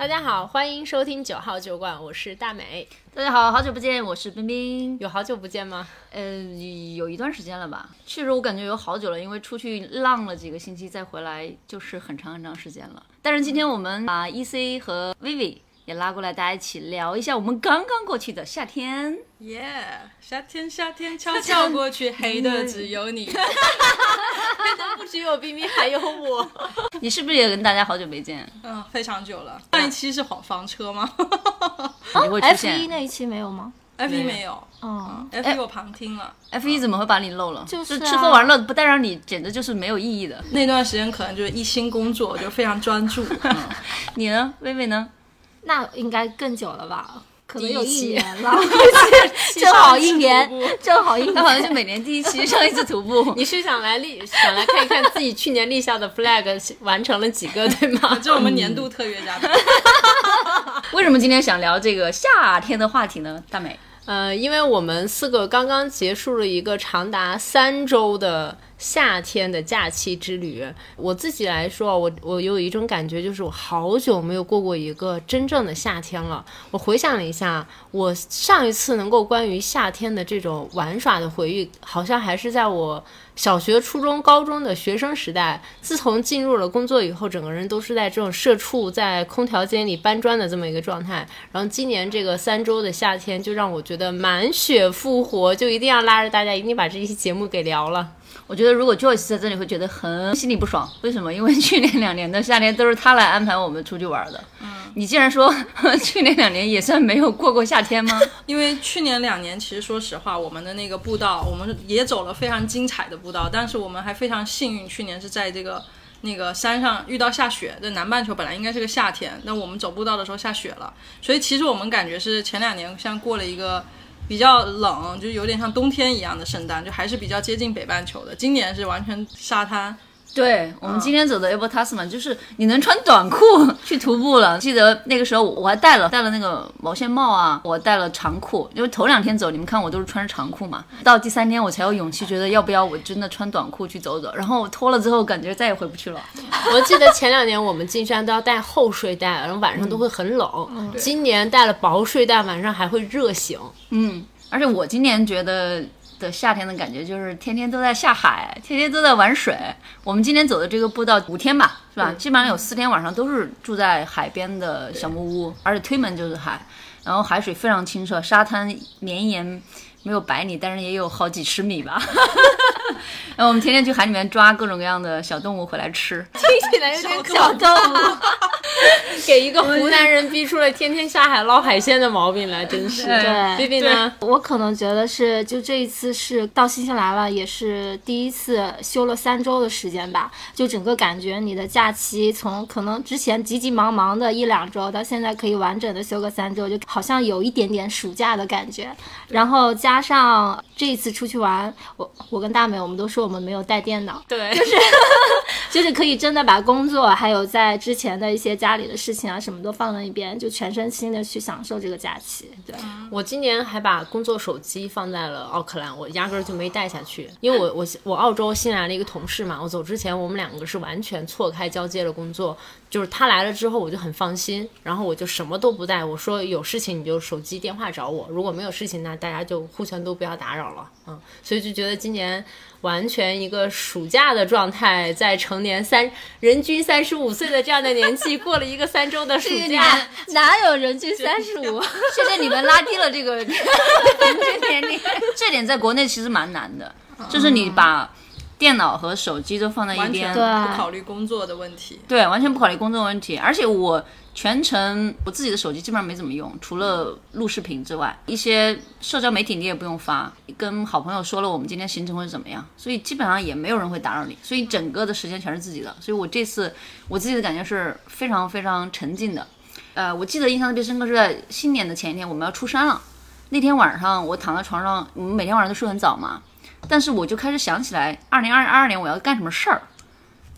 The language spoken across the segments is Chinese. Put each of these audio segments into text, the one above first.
大家好，欢迎收听九号酒馆，我是大美。大家好，好久不见，我是冰冰。有好久不见吗？呃，有一段时间了吧。确实，我感觉有好久了，因为出去浪了几个星期，再回来就是很长很长时间了。但是今天我们把 E C 和 Vivi 也拉过来，大家一起聊一下我们刚刚过去的夏天。耶，夏天夏天悄悄过去，黑的只有你。黑的不只有冰冰，还有我。你是不是也跟大家好久没见？嗯，非常久了。上一期是房房车吗 你会出，F 现一那一期没有吗？？F 一没有嗯，，F 一我旁听了。F 一怎么会把你漏了？就是啊吃喝玩乐不带上你，简直就是没有意义的。那段时间可能就是一心工作，就非常专注。你呢，薇薇呢？那应该更久了吧？可能有一第一年了，正好一年，正好一他好像年。是每年第一期上一次徒步。你是想来立，想来看一看自己去年立下的 flag 完成了几个，对吗？就是我们年度特约嘉宾。为什么今天想聊这个夏天的话题呢？大美，呃，因为我们四个刚刚结束了一个长达三周的夏天的假期之旅。我自己来说，我我有一种感觉，就是我好久没有过过一个真正的夏天了。我回想了一下，我上一次能够关于夏天的这种玩耍的回忆，好像还是在我小学、初中、高中的学生时代。自从进入了工作以后，整个人都是在这种社畜在空调间里搬砖的这么一个状态。然后今年这个三周的夏天，就让我觉得满血复活，就一定要拉着大家，一定把这一期节目给聊了。我觉得如果 Joyce 在这里会觉得很心里不爽，为什么？因为去年两年的夏天都是他来安排我们出去玩的。嗯，你竟然说 去年两年也算没有过过夏天吗？因为去年两年，其实说实话，我们的那个步道，我们也走了非常精彩的步道，但是我们还非常幸运，去年是在这个那个山上遇到下雪。这南半球本来应该是个夏天，那我们走步道的时候下雪了，所以其实我们感觉是前两年像过了一个。比较冷，就有点像冬天一样的圣诞，就还是比较接近北半球的。今年是完全沙滩，对我们今天走的 Abel Tasman，就是你能穿短裤 去徒步了。记得那个时候我还戴了戴了那个毛线帽啊，我戴了长裤，因为头两天走，你们看我都是穿着长裤嘛。到第三天我才有勇气觉得要不要我真的穿短裤去走走。然后我脱了之后，感觉再也回不去了。我记得前两年我们进山都要带厚睡袋，然后晚上都会很冷。今年带了薄睡袋，晚上还会热醒。嗯，而且我今年觉得的夏天的感觉就是天天都在下海，天天都在玩水。我们今天走的这个步道五天吧，是吧？基本上有四天晚上都是住在海边的小木屋，而且推门就是海，然后海水非常清澈，沙滩绵延。没有百米，但是也有好几十米吧。然后我们天天去海里面抓各种各样的小动物回来吃。听起来有点小动物，给一个湖南人逼出了天天下海捞海鲜的毛病来，真是。对冰冰呢？我可能觉得是，就这一次是到新西兰了，也是第一次休了三周的时间吧。就整个感觉你的假期从可能之前急急忙忙的一两周，到现在可以完整的休个三周，就好像有一点点暑假的感觉。然后加上这一次出去玩，我我跟大美我们都说我们没有带电脑，对，就是 就是可以真的把工作还有在之前的一些家里的事情啊什么都放在一边，就全身心的去享受这个假期。对，我今年还把工作手机放在了奥克兰，我压根儿就没带下去，因为我我我澳洲新来了一个同事嘛，我走之前我们两个是完全错开交接了工作，就是他来了之后我就很放心，然后我就什么都不带，我说有事情你就手机电话找我，如果没有事情那大家就互相都不要打扰了，嗯，所以就觉得今年完全一个暑假的状态，在成年三人均三十五岁的这样的年纪过了一个三周的暑假。哪有人均三十五？谢谢你们拉低了这个平 均年龄，这点在国内其实蛮难的，就是你把电脑和手机都放在一完全边，不考虑工作的问题。对，完全不考虑工作问题。而且我全程我自己的手机基本上没怎么用，除了录视频之外，一些社交媒体你也不用发，跟好朋友说了我们今天行程会怎么样，所以基本上也没有人会打扰你，所以整个的时间全是自己的。所以我这次我自己的感觉是非常非常沉浸的。呃，我记得印象特别深刻是在新年的前一天，我们要出山了。那天晚上我躺在床上，我们每天晚上都睡很早嘛，但是我就开始想起来，二零二二年我要干什么事儿。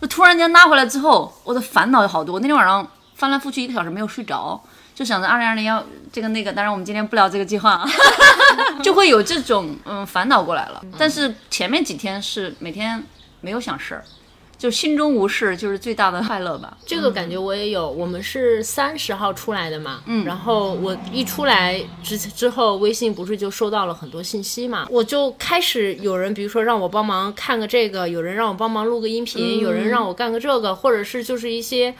就突然间拉回来之后，我的烦恼有好多。那天晚上翻来覆去一个小时没有睡着，就想着二零二零要这个那个。当然我们今天不聊这个计划啊，就会有这种嗯烦恼过来了。但是前面几天是每天没有想事儿，就心中无事就是最大的快乐吧。这个感觉我也有。我们是三十号出来的嘛，嗯，然后我一出来之之后，微信不是就收到了很多信息嘛，我就开始有人，比如说让我帮忙看个这个，有人让我帮忙录个音频，有人让我干个这个，或者是就是一些。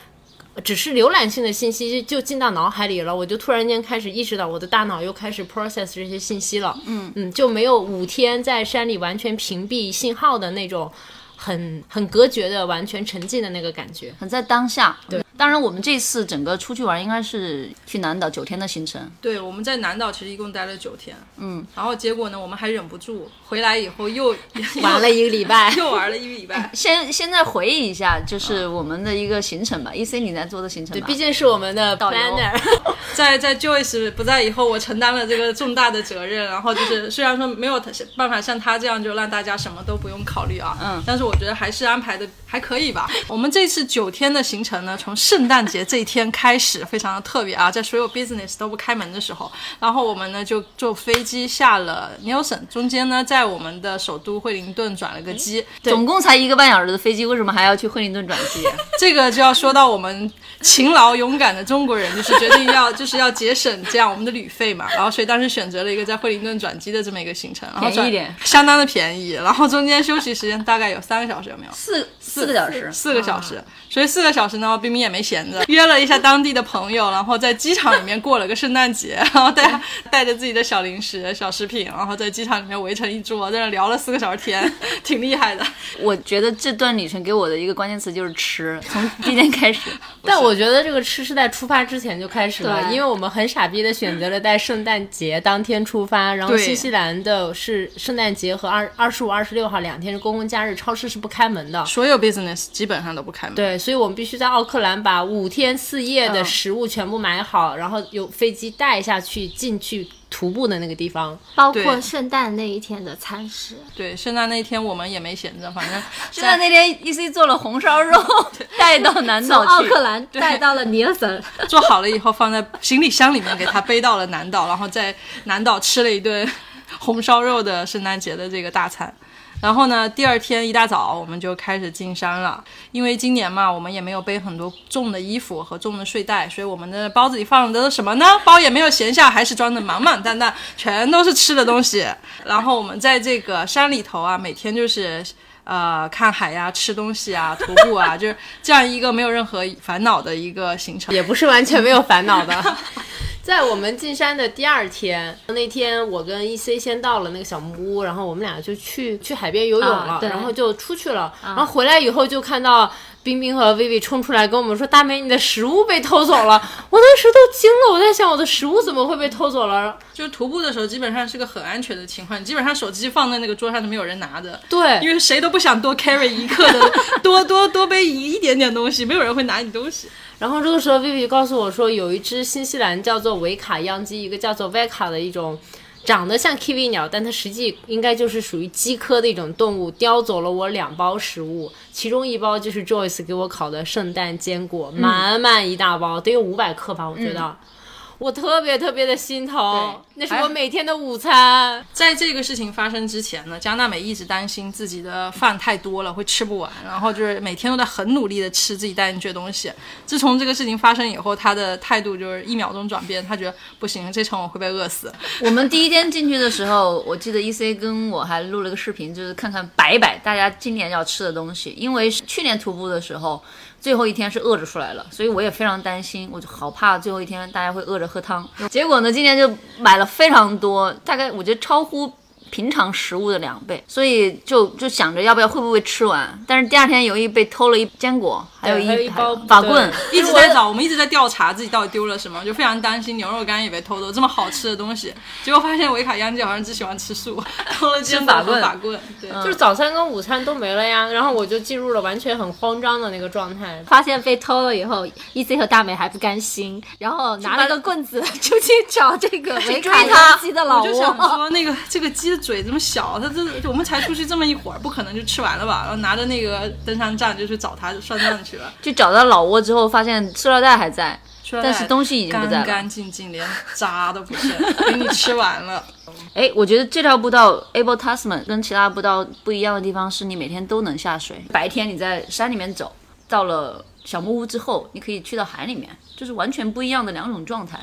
只是浏览性的信息就进到脑海里了，我就突然间开始意识到我的大脑又开始 process 这些信息了。嗯嗯，就没有五天在山里完全屏蔽信号的那种。很很隔绝的，完全沉浸的那个感觉，很在当下。对，当然我们这次整个出去玩应该是去南岛九天的行程。对，我们在南岛其实一共待了九天。嗯，然后结果呢，我们还忍不住回来以后 又玩了一个礼拜，又玩了一个礼拜。先现在回忆一下，就是我们的一个行程吧。E C 你在做的行程，对，毕竟是我们的 planner。在在 Joyce 不在以后，我承担了这个重大的责任。然后就是虽然说没有办法像他这样就让大家什么都不用考虑啊，嗯，但是我觉得还是安排的还可以吧。我们这次九天的行程呢，从圣诞节这一天开始，非常的特别啊，在所有 business 都不开门的时候，然后我们呢就坐飞机下了 Nelson，中间呢在我们的首都惠灵顿转了个机，总共才一个半小时的飞机，为什么还要去惠灵顿转机？这个就要说到我们勤劳勇敢的中国人，就是决定要。就是要节省这样我们的旅费嘛，然后所以当时选择了一个在惠灵顿转机的这么一个行程，然后便宜一点，相当的便宜，然后中间休息时间大概有三个小时，有没有？四四个小时，四个小时。所以四个小时呢，冰冰也没闲着，约了一下当地的朋友，然后在机场里面过了个圣诞节，然后带带着自己的小零食、小食品，然后在机场里面围成一桌，在那聊了四个小时天，挺厉害的。我觉得这段旅程给我的一个关键词就是吃，从第一天开始。但我觉得这个吃是在出发之前就开始了。因为我们很傻逼的选择了在圣诞节当天出发，然后新西兰的是圣诞节和二二十五、二十六号两天是公共假日，超市是不开门的，所有 business 基本上都不开门。对，所以我们必须在奥克兰把五天四夜的食物全部买好，然后有飞机带下去进去。徒步的那个地方，包括圣诞那一天的餐食。对，圣诞那一天我们也没闲着，反正 圣诞那天 E C 做了红烧肉，带到南岛去，奥克兰带到了尼尔森，做好了以后放在行李箱里面，给他背到了南岛，然后在南岛吃了一顿红烧肉的圣诞节的这个大餐。然后呢，第二天一大早我们就开始进山了。因为今年嘛，我们也没有背很多重的衣服和重的睡袋，所以我们的包子里放的都是什么呢？包也没有闲下，还是装的满满当当，全都是吃的东西。然后我们在这个山里头啊，每天就是呃看海呀、吃东西啊、徒步啊，就是这样一个没有任何烦恼的一个行程，也不是完全没有烦恼的。在我们进山的第二天，那天我跟 E C 先到了那个小木屋，然后我们俩就去去海边游泳了，然后就出去了，然后回来以后就看到冰冰和薇薇冲出来跟我们说：“大美，你的食物被偷走了！”我当时都惊了，我在想我的食物怎么会被偷走了？就是徒步的时候基本上是个很安全的情况，基本上手机放在那个桌上都没有人拿的，对，因为谁都不想多 carry 一克的，多多多背一一点点东西，没有人会拿你东西。然后这个时候，Vivi 告诉我说，有一只新西兰叫做维卡央鸡，一个叫做 Veka 的一种，长得像 Kiwi 鸟，但它实际应该就是属于鸡科的一种动物，叼走了我两包食物，其中一包就是 Joyce 给我烤的圣诞坚果，满满一大包，得有五百克吧，我觉得。我特别特别的心疼，那是我每天的午餐。在这个事情发生之前呢，江娜美一直担心自己的饭太多了会吃不完，然后就是每天都在很努力的吃自己带进去的东西。自从这个事情发生以后，她的态度就是一秒钟转变，她觉得不行，这场我会被饿死。我们第一天进去的时候，我记得 E C 跟我还录了个视频，就是看看摆摆大家今年要吃的东西，因为去年徒步的时候。最后一天是饿着出来了，所以我也非常担心，我就好怕最后一天大家会饿着喝汤。结果呢，今年就买了非常多，大概我觉得超乎。平常食物的两倍，所以就就想着要不要会不会吃完。但是第二天由于被偷了一坚果，还有一包法棍，一直在找，我们一直在调查自己到底丢了什么，就非常担心牛肉干也被偷走，这么好吃的东西，结果发现维卡央鸡好像只喜欢吃素，偷了坚果和法棍，对，就是早餐跟午餐都没了呀。然后我就进入了完全很慌张的那个状态，发现被偷了以后，E C 和大美还不甘心，然后拿了个棍子就去找这个 维卡央鸡的老窝，我就想说那个这个鸡。嘴这么小，他这我们才出去这么一会儿，不可能就吃完了吧？然后拿着那个登山杖就去找他算账去了。就找到老挝之后，发现塑料袋还在。但是东西已经不在了干干净净，连渣都不剩，给你吃完了。哎，我觉得这条步道 Able Tasman 跟其他步道不一样的地方是你每天都能下水。白天你在山里面走，到了小木屋之后，你可以去到海里面，就是完全不一样的两种状态。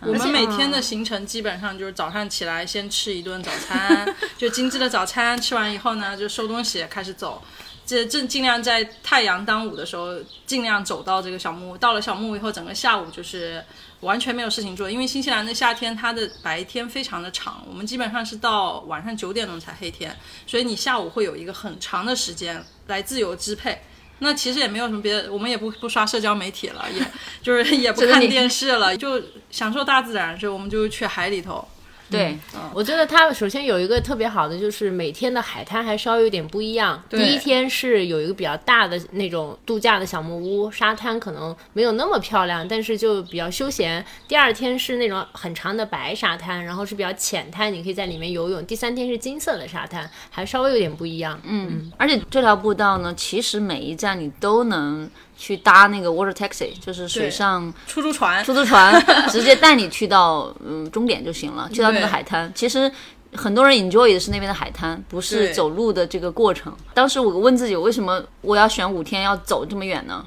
我们每天的行程基本上就是早上起来先吃一顿早餐，就精致的早餐，吃完以后呢就收东西开始走。这正尽量在太阳当午的时候，尽量走到这个小木屋。到了小木屋以后，整个下午就是完全没有事情做，因为新西兰的夏天它的白天非常的长，我们基本上是到晚上九点钟才黑天，所以你下午会有一个很长的时间来自由支配。那其实也没有什么别的，我们也不不刷社交媒体了，也就是也不看电视了，就享受大自然，所以我们就去海里头。对，我觉得它首先有一个特别好的，就是每天的海滩还稍微有点不一样。第一天是有一个比较大的那种度假的小木屋，沙滩可能没有那么漂亮，但是就比较休闲。第二天是那种很长的白沙滩，然后是比较浅滩，你可以在里面游泳。第三天是金色的沙滩，还稍微有点不一样。嗯，而且这条步道呢，其实每一站你都能。去搭那个 water taxi，就是水上出租船，出租船 直接带你去到嗯终点就行了，去到那个海滩。其实很多人 enjoy 的是那边的海滩，不是走路的这个过程。当时我问自己，为什么我要选五天要走这么远呢？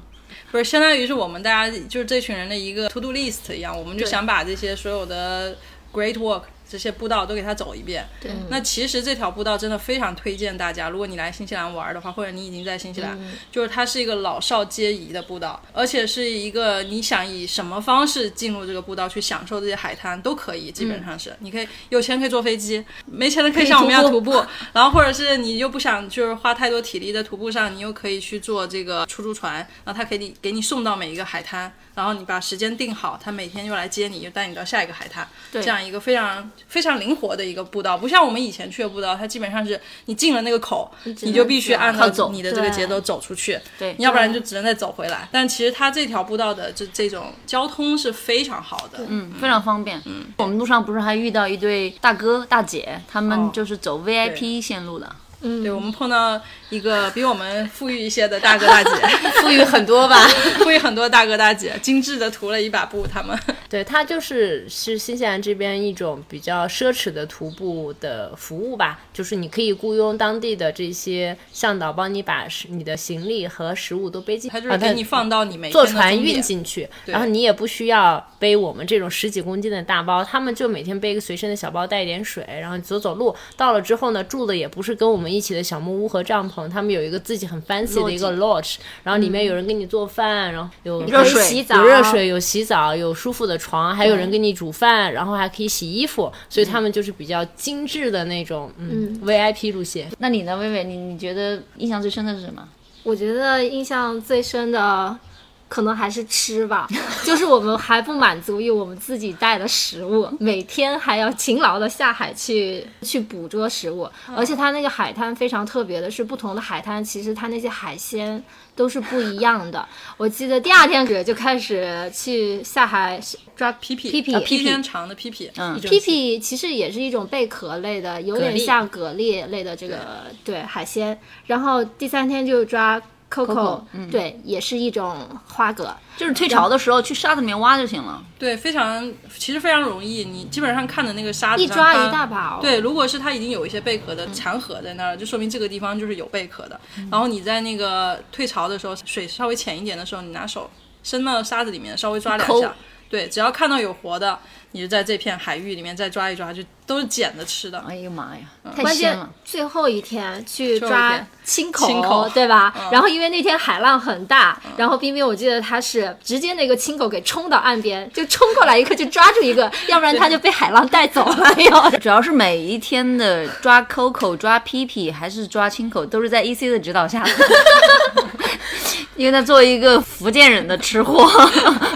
不是，相当于是我们大家就是这群人的一个 to do list 一样，我们就想把这些所有的 great work。这些步道都给他走一遍。对，那其实这条步道真的非常推荐大家，如果你来新西兰玩的话，或者你已经在新西兰，就是它是一个老少皆宜的步道，而且是一个你想以什么方式进入这个步道去享受这些海滩都可以，基本上是你可以有钱可以坐飞机，没钱的可以像我们一样徒步，然后或者是你又不想就是花太多体力在徒步上，你又可以去坐这个出租船，然后他可以给你送到每一个海滩。然后你把时间定好，他每天又来接你，又带你到下一个海滩，这样一个非常非常灵活的一个步道，不像我们以前去的步道，它基本上是你进了那个口，你就必须按照你的这个节奏走出去，对，要不然就只能再走回来。但其实它这条步道的这这种交通是非常好的，嗯，非常方便。嗯，我们路上不是还遇到一对大哥大姐，他们就是走 VIP 线路的。嗯，对，我们碰到一个比我们富裕一些的大哥大姐，富裕很多吧，富裕很多大哥大姐，精致的涂了一把布，他们。对，它就是是新西兰这边一种比较奢侈的徒步的服务吧，就是你可以雇佣当地的这些向导帮你把你的行李和食物都背进，他就是给你放到你每坐船运进去，然后你也不需要背我们这种十几公斤的大包，他们就每天背一个随身的小包，带一点水，然后走走路。到了之后呢，住的也不是跟我们一起的小木屋和帐篷，他们有一个自己很 fancy 的一个 lodge，然后里面有人给你做饭，然后有热水、洗澡、有热水、有洗澡、有舒服的床，还有人给你煮饭，然后还可以洗衣服，所以他们就是比较精致的那种嗯 VIP 路线。那你呢，薇薇？你你觉得印象最深的是什么？我觉得印象最深的。可能还是吃吧，就是我们还不满足于我们自己带的食物，每天还要勤劳的下海去去捕捉食物，而且它那个海滩非常特别的是，不同的海滩其实它那些海鲜都是不一样的。我记得第二天就开始去下海抓皮皮皮皮皮皮长的皮皮，嗯，皮皮其实也是一种贝壳类的，有点像蛤蜊类的这个对海鲜。然后第三天就抓。Coco，对，也是一种花蛤，就是退潮的时候去沙子里面挖就行了。对，非常，其实非常容易。你基本上看的那个沙子，一抓一大把。对，如果是它已经有一些贝壳的残壳在那儿，就说明这个地方就是有贝壳的。然后你在那个退潮的时候，水稍微浅一点的时候，你拿手伸到沙子里面，稍微抓两下。对，只要看到有活的。你就在这片海域里面再抓一抓，就都是捡的吃的。哎呀妈呀，太关键最后一天去抓青口，对吧？然后因为那天海浪很大，然后冰冰我记得他是直接那个青口给冲到岸边，就冲过来一个就抓住一个，要不然他就被海浪带走了。哟，主要是每一天的抓 Coco、抓屁屁还是抓青口，都是在 EC 的指导下。因为他作为一个福建人的吃货，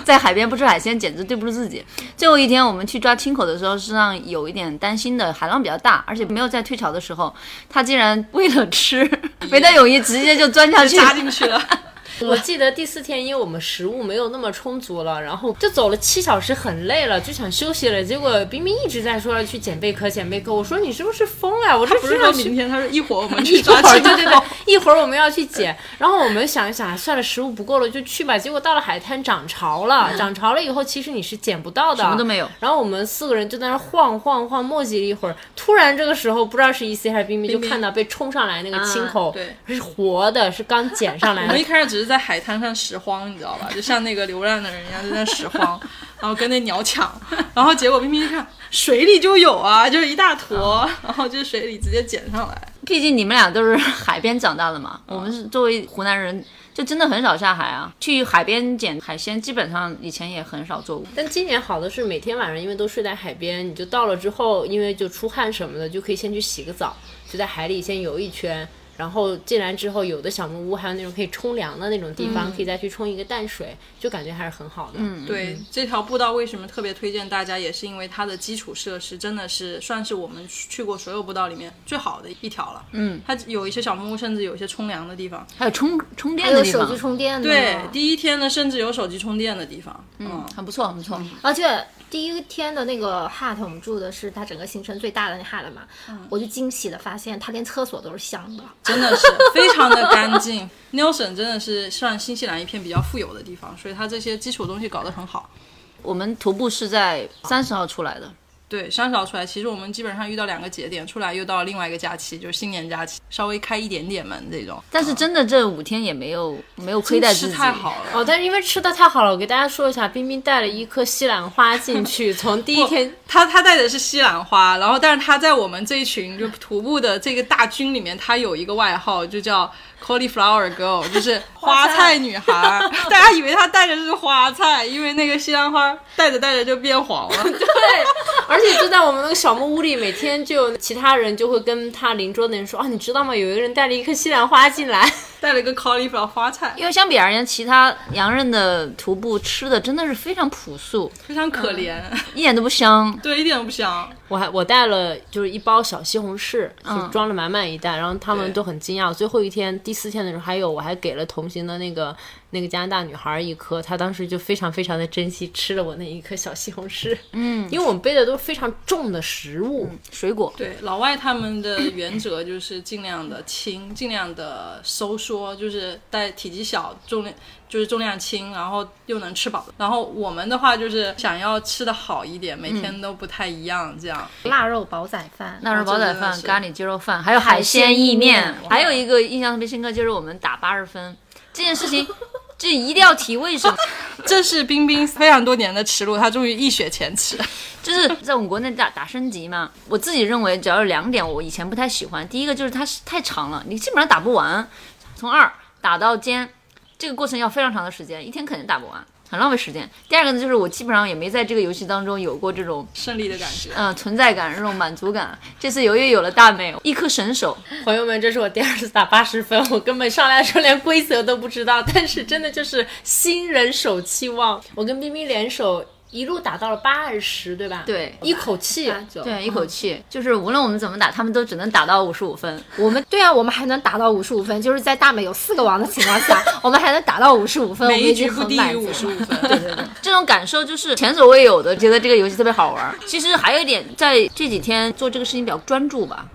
在海边不吃海鲜简直对不住自己。最后一天我们去抓青口的时候，实际上有一点担心的，海浪比较大，而且没有在退潮的时候，他竟然为了吃，没带泳衣直接就钻下去扎进去了。我记得第四天，因为我们食物没有那么充足了，然后就走了七小时，很累了，就想休息了。结果冰冰一直在说要去捡贝壳，捡贝壳。我说你是不是疯了？我说不是说明天，他说一会儿我们 去抓青对对对蛙，一会儿我们要去捡。然后我们想一想，啊算了，食物不够了就去吧。结果到了海滩涨潮了，涨潮了以后，其实你是捡不到的，什么都没有。然后我们四个人就在那儿晃晃晃，磨叽了一会儿。突然这个时候，不知道是 E C 还是冰冰，就冰看到被冲上来那个青口，对是活的，是刚捡上来 我们一的。开始只是在海滩上拾荒，你知道吧？就像那个流浪的人一样，就在拾荒，然后跟那鸟抢，然后结果冰冰一看水里就有啊，就是一大坨，然后就水里直接捡上来。毕竟你们俩都是海边长大的嘛，我们是作为湖南人，就真的很少下海啊。去海边捡海鲜，基本上以前也很少做过。但今年好的是每天晚上，因为都睡在海边，你就到了之后，因为就出汗什么的，就可以先去洗个澡，就在海里先游一圈。然后进来之后，有的小木屋还有那种可以冲凉的那种地方，可以再去冲一个淡水，就感觉还是很好的。嗯，对这条步道为什么特别推荐大家，也是因为它的基础设施真的是算是我们去过所有步道里面最好的一条了。嗯，它有一些小木屋，甚至有一些冲凉的地方。还有充充电还有手的地方，机充电的，对，第一天呢，甚至有手机充电的地方。嗯，很不错，很不错。而且第一天的那个 hut 我们住的是它整个行程最大的那 hut 嘛，我就惊喜的发现它连厕所都是香的。真的是 非常的干净。Nelson 真的是算新西兰一片比较富有的地方，所以它这些基础东西搞得很好。我们徒步是在三十号出来的，对，三十号出来，其实我们基本上遇到两个节点，出来又到另外一个假期，就是新年假期，稍微开一点点门这种。但是真的这五天也没有没有亏待自吃己，太好了。哦，但是因为吃的太好了，我给大家说一下，冰冰带了一颗西兰花进去，从第一天他他带的是西兰花，然后但是他在我们这一群就徒步的这个大军里面，他有一个外号，就叫 cauliflower girl，就是花菜女孩儿。大家以为他带的是花菜，因为那个西兰花带着带着就变黄了。对，而且就在我们那个小木屋里，每天就有其他人就会跟他邻桌的人说啊，你知道吗？有一个人带了一颗西兰花进来。带了一个 cauliflower 花菜，因为相比而言，其他洋人的徒步吃的真的是非常朴素，非常可怜，一点都不香。对，一点都不香。我还我带了就是一包小西红柿，就装了满满一袋，然后他们都很惊讶。最后一天第四天的时候，还有我还给了同行的那个那个加拿大女孩一颗，她当时就非常非常的珍惜，吃了我那一颗小西红柿。嗯，因为我们背的都是非常重的食物，水果，对，老外他们的原则就是尽量的轻，尽量的收缩，就是带体积小，重量就是重量轻，然后又能吃饱。然后我们的话就是想要吃的好一点，每天都不太一样，这样。腊肉煲仔饭，腊肉煲仔饭、咖喱鸡肉饭，还有海鲜意面。还有一个印象特别深刻，就是我们打八十分这件事情，这一定要提为什么？这是冰冰非常多年的耻辱，他终于一雪前耻。就是在我们国内打打升级嘛，我自己认为只要有两点我以前不太喜欢，第一个就是它是太长了，你基本上打不完，从二打到尖，这个过程要非常长的时间，一天肯定打不完，很浪费时间。第二个呢，就是我基本上也没在这个游戏当中有过这种胜利的感觉。嗯、存在感、这种满足感。这次由于有了大美，一颗神手，朋友们，这是我第二次打八十分，我根本上来的时候连规则都不知道，但是真的就是新人手气旺，我跟冰冰联手一路打到了八二十，对吧？对一口气。对，一口气，就是无论我们怎么打，他们都只能打到五十五分。我们对啊，我们还能打到五十五分，就是在大美有四个王的情况下，我们还能打到五十五分，我每一们已经局不低于很满足五十五分。对对对，这种感受就是前所未有的，觉得这个游戏特别好玩。其实还有一点，在这几天做这个事情比较专注吧。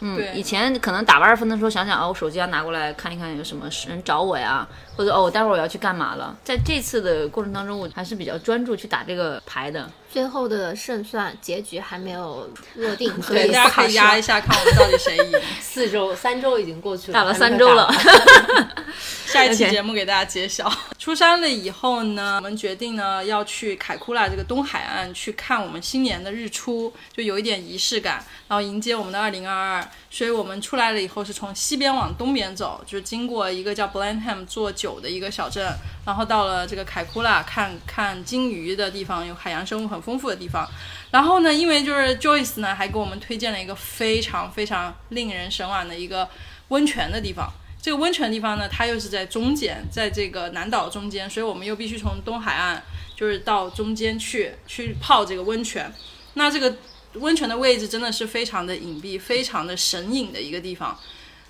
嗯，以前可能打八十分的时候，想想哦，我手机要拿过来看一看有什么人找我呀，或者哦，我待会儿我要去干嘛了。在这次的过程当中，我还是比较专注去打这个牌的。最后的胜算结局还没有落定，所，以大家可以压一下。看我们到底谁赢。四周三周已经过去了，打了三周了打 下一期节目给大家揭晓。出山了以后呢，我们决定呢要去凯库拉这个东海岸去看我们新年的日出，就有一点仪式感，然后迎接我们的二零二二。所以我们出来了以后是从西边往东边走，就是经过一个叫 Blenheim 做酒的一个小镇，然后到了这个凯库拉看看鲸鱼的地方，有海洋生物很丰富的地方。然后呢，因为就是 Joyce 呢还给我们推荐了一个非常非常令人神往的一个温泉的地方。这个温泉地方呢，它又是在中间，在这个南岛中间，所以我们又必须从东海岸就是到中间去去泡这个温泉。那这个温泉的位置真的是非常的隐蔽、非常的神隐的一个地方。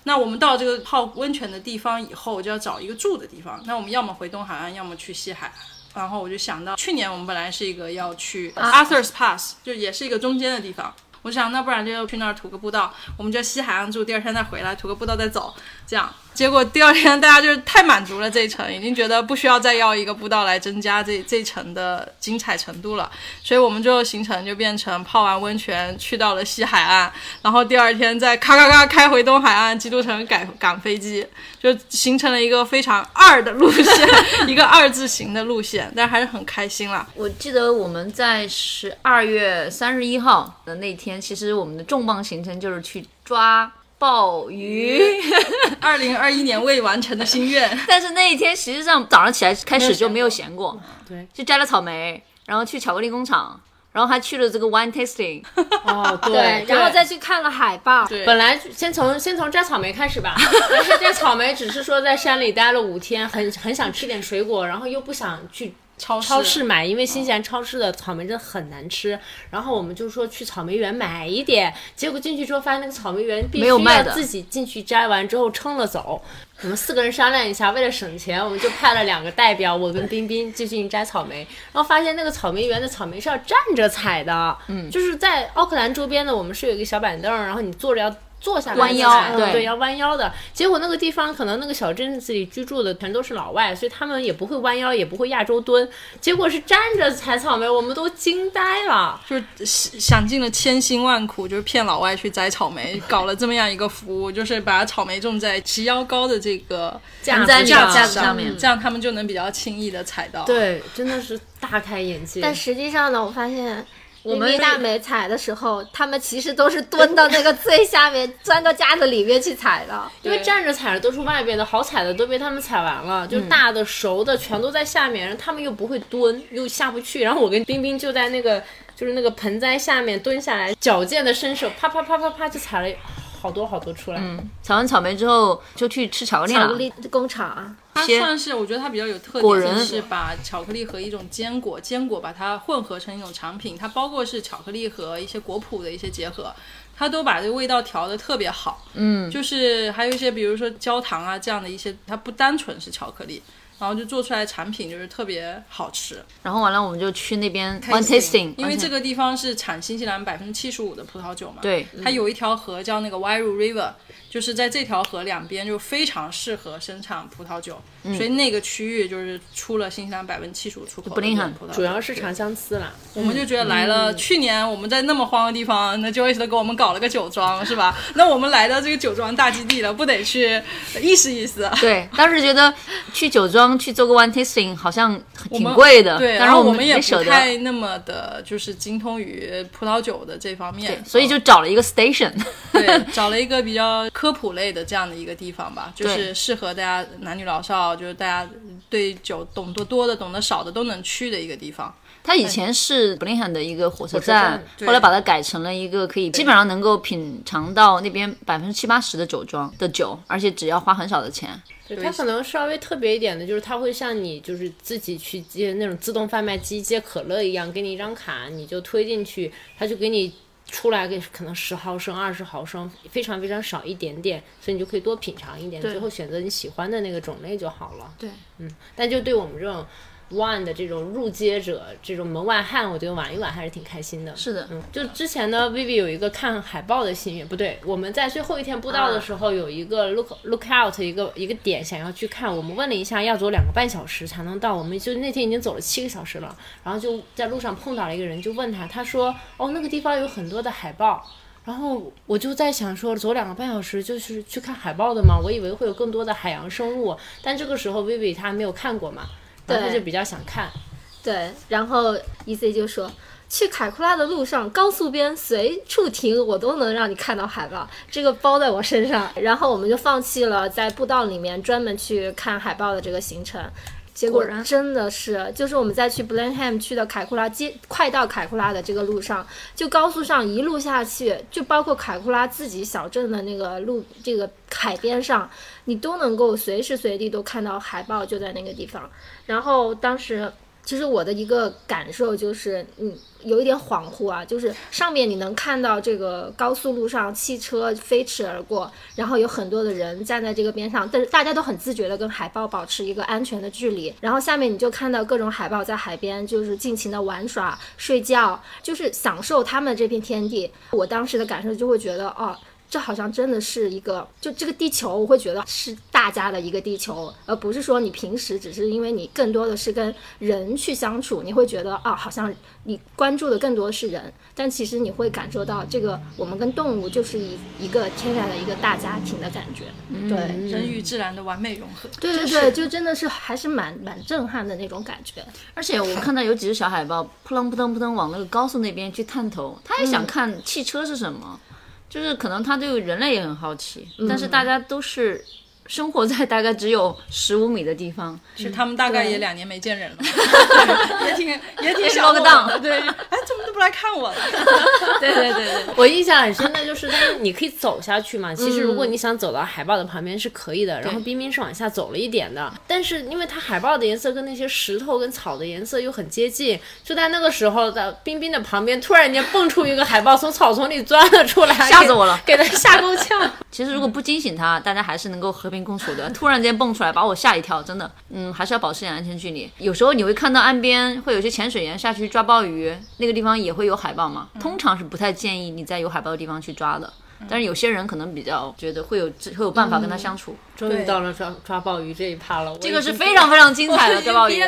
那我们到这个泡温泉的地方以后，就要找一个住的地方。那我们要么回东海岸，要么去西海岸。然后我就想到，去年我们本来是一个要去 Arthur's Pass，就也是一个中间的地方。我想，那不然就去那儿涂个步道，我们就西海岸住，第二天再回来涂个步道再走，这样。结果第二天大家就是太满足了这一层，已经觉得不需要再要一个步道来增加这这一层的精彩程度了，所以我们最后行程就变成泡完温泉去到了西海岸，然后第二天再咔咔咔开回东海岸，基督城赶赶飞机，就形成了一个非常二的路线，一个二字形的路线，但还是很开心啦。我记得我们在十二月三十一号的那天，其实我们的重磅行程就是去抓。鲍鱼，二零二一年未完成的心愿。但是那一天实际上早上起来开始就没有闲过，对，就摘了草莓，然后去巧克力工厂，然后还去了这个 wine tasting。哦，对，然后再去看了海报。对，本来先从先从摘草莓开始吧，但是这草莓只是说在山里待了五天，很很想吃点水果，然后又不想去。超超市买，因为新西兰超市的草莓真的很难吃。然后我们就说去草莓园买一点，结果进去之后发现那个草莓园必须要自己进去摘完之后称了走。我们四个人商量一下，为了省钱，我们就派了两个代表，我跟冰冰就进去摘草莓。然后发现那个草莓园的草莓是要站着采的，嗯，就是在奥克兰周边的，我们是有一个小板凳，然后你坐着要。坐下来弯腰，对，要弯腰的。结果那个地方可能那个小镇子里居住的全都是老外，所以他们也不会弯腰，也不会亚洲蹲。结果是站着采草莓，我们都惊呆了，就是想尽了千辛万苦，就是骗老外去摘草莓，搞了这么样一个服务，就是把草莓种在齐腰高的这个架子上面，这样他们就能比较轻易的采到。对，真的是大开眼界。但实际上呢，我发现。我们大美采的时候，他们其实都是蹲到那个 最下面，钻到架子里面去采的。因为站着采的都是外边的，好采的都被他们采完了，就大的熟的全都在下面，然后他们又不会蹲，又下不去。然后我跟冰冰就在那个就是那个盆栽下面蹲下来，矫健的伸手，啪啪啪啪啪就采了。好多好多出来。嗯，采完草莓之后就去吃巧克力巧克力工厂。它算是，我觉得它比较有特点，是把巧克力和一种坚果，坚果把它混合成一种产品。它包括是巧克力和一些果脯的一些结合，它都把这个味道调的特别好。嗯，就是还有一些，比如说焦糖啊这样的一些，它不单纯是巧克力。然后就做出来产品就是特别好吃，然后完了我们就去那边 tasting，因为这个地方是产新西兰百分之七十五的葡萄酒嘛，对，它有一条河叫那个 Wairu River，就是在这条河两边就非常适合生产葡萄酒，所以那个区域就是出了新西兰百分之七十五出口的葡萄，主要是长相思啦。我们就觉得来了，去年我们在那么荒的地方，那 Joyce 都给我们搞了个酒庄是吧？那我们来到这个酒庄大基地了，不得去意思意思？对，当时觉得去酒庄。去做个 one tasting 好像挺贵的，对，然后我们也不太那么的，就是精通于葡萄酒的这方面，所以就找了一个 station，对，找了一个比较 科普类的这样的一个地方吧，就是适合大家男女老少，就是大家对酒懂得多的、懂得少的都能去的一个地方。它以前是布林汉的一个火车站，后来把它改成了一个可以基本上能够品尝到那边百分之七八十的酒庄的酒，而且只要花很少的钱。对它可能稍微特别一点的，就是它会像你就是自己去接那种自动贩卖机接可乐一样，给你一张卡，你就推进去，它就给你出来个可能十毫升、二十毫升，非常非常少一点点，所以你就可以多品尝一点，最后选择你喜欢的那个种类就好了。对，嗯，但就对我们这种。One 的这种入街者，这种门外汉，我觉得玩一玩还是挺开心的。是的，嗯，就之前呢，Vivi 有一个看海报的心愿，不对，我们在最后一天布道的时候有一个 look look out 一个一个点想要去看，我们问了一下，要走两个半小时才能到，我们就那天已经走了七个小时了，然后就在路上碰到了一个人，就问他，他说，哦，那个地方有很多的海报，然后我就在想说，走两个半小时就是去看海豹的吗？我以为会有更多的海洋生物，但这个时候 Vivi 他没有看过嘛。他就比较想看，对，然后 E C 就说，去凯库拉的路上，高速边随处停，我都能让你看到海报，这个包在我身上。然后我们就放弃了在步道里面专门去看海报的这个行程。结果真的是，就是我们在去 Blenheim 去的凯库拉接快到凯库拉的这个路上，就高速上一路下去，就包括凯库拉自己小镇的那个路，这个海边上，你都能够随时随地都看到海豹就在那个地方。然后当时其实我的一个感受就是，嗯，有一点恍惚啊，就是上面你能看到这个高速路上汽车飞驰而过，然后有很多的人站在这个边上，但是大家都很自觉的跟海豹保持一个安全的距离。然后下面你就看到各种海豹在海边就是尽情的玩耍、睡觉，就是享受他们这片天地。我当时的感受就会觉得，哦。这好像真的是一个，就这个地球，我会觉得是大家的一个地球，而不是说你平时只是因为你更多的是跟人去相处，你会觉得啊，好像你关注的更多的是人，但其实你会感受到这个我们跟动物就是一一个天然的一个大家庭的感觉，对，人与自然的完美融合。对对对，就真的是还是蛮蛮震撼的那种感觉。而且我看到有几只小海豹扑棱扑棱扑棱往那个高速那边去探头，它也想看汽车是什么，就是可能他对人类也很好奇，但是大家都是生活在大概只有十五米的地方，是他们大概也两年没见人了，也挺也挺落想我个档的，对，哎，怎么都不来看我了？对对对对，我印象很深的就是，但是你可以走下去嘛。其实如果你想走到海豹的旁边是可以的，然后冰冰是往下走了一点的。但是因为它海豹的颜色跟那些石头跟草的颜色又很接近，就在那个时候的冰冰的旁边突然间蹦出一个海豹，从草丛里钻了出来，吓死我了给，给它吓够呛。其实如果不惊醒他，大家还是能够和平共处的。突然间蹦出来，把我吓一跳，真的，嗯，还是要保持点安全距离。有时候你会看到岸边会有些潜水员下去抓鲍鱼，那个地方也会有海豹嘛。通常是不太建议你在有海豹的地方去抓的，但是有些人可能比较觉得会有会有办法跟他相处。终于到了抓抓鲍鱼这一趴了，这个是非常非常精彩的抓鲍鱼。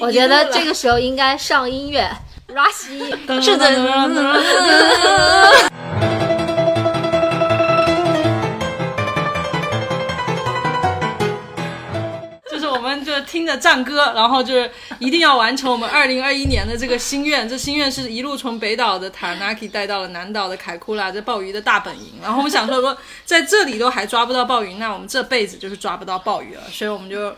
我觉得这个时候应该上音乐，Rush 是的，听着战歌，然后就是一定要完成我们二零二一年的这个心愿。这心愿是一路从北岛的塔纳 k 带到了南岛的凯库拉，这鲍鱼的大本营。然后我们想说，说在这里都还抓不到鲍鱼，那我们这辈子就是抓不到鲍鱼了。所以我们就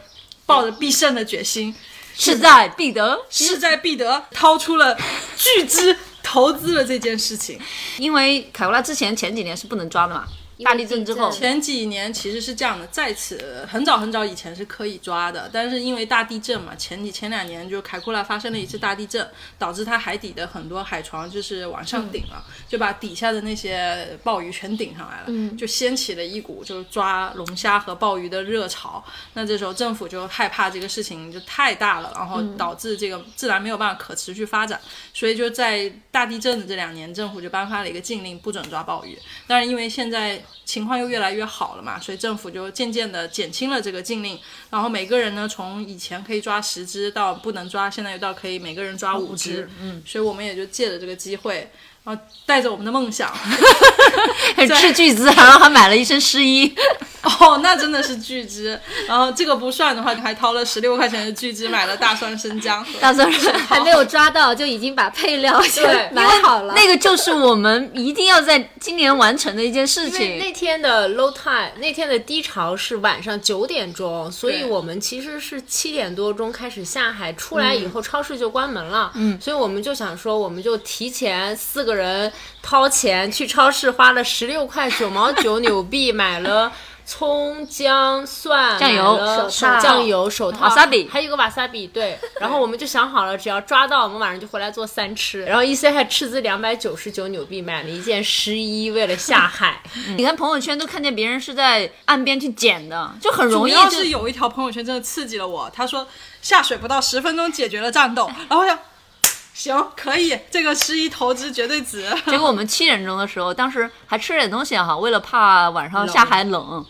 抱着必胜的决心，势在必得。势在必得，掏出了巨资投资了这件事情。因为凯库拉之前前几年是不能抓的嘛，大地震之后，前几年其实是这样的，在此很早很早以前是可以抓的，但是因为大地震嘛，前几前两年就凯库拉发生了一次大地震，导致它海底的很多海床就是往上顶了，就把底下的那些鲍鱼全顶上来了，就掀起了一股就是抓龙虾和鲍鱼的热潮。那这时候政府就害怕这个事情就太大了，然后导致这个自然没有办法可持续发展，所以就在大地震的这两年，政府就颁发了一个禁令，不准抓鲍鱼。但是因为现在情况又越来越好了嘛，所以政府就渐渐的减轻了这个禁令，然后每个人呢从以前可以抓十只到不能抓，现在又到可以每个人抓五只，嗯，所以我们也就借着这个机会。然后带着我们的梦想，斥巨资然后还买了一身湿衣，哦，那真的是巨资。然后这个不算的话，还掏了十六块钱的巨资买了大蒜生姜和 大蒜还没有抓到，就已经把配料先 买好了。那个就是我们一定要在今年完成的一件事因为那。天的 low time，那天的低潮是晚上九点钟，所以我们其实是七点多钟开始下海，出来以后超市就关门了。嗯，所以我们就想说，我们就提前四个人掏钱去超市，花了十六块九毛九纽币买了。葱、姜、蒜、酱油酱油、手套、还有一个瓦萨比，对。然后我们就想好了，只要抓到，我们晚上就回来做三吃。然后 E C 还斥资两百九十九纽币买了一件湿衣，为了下海。你看朋友圈都看见别人是在岸边去捡的，就很容易主要就是有一条朋友圈真的刺激了我，他说下水不到十分钟解决了战斗，然后我想，行，可以，这个十一投资绝对值。结果我们七点钟的时候，当时还吃了点东西哈，为了怕晚上下海冷，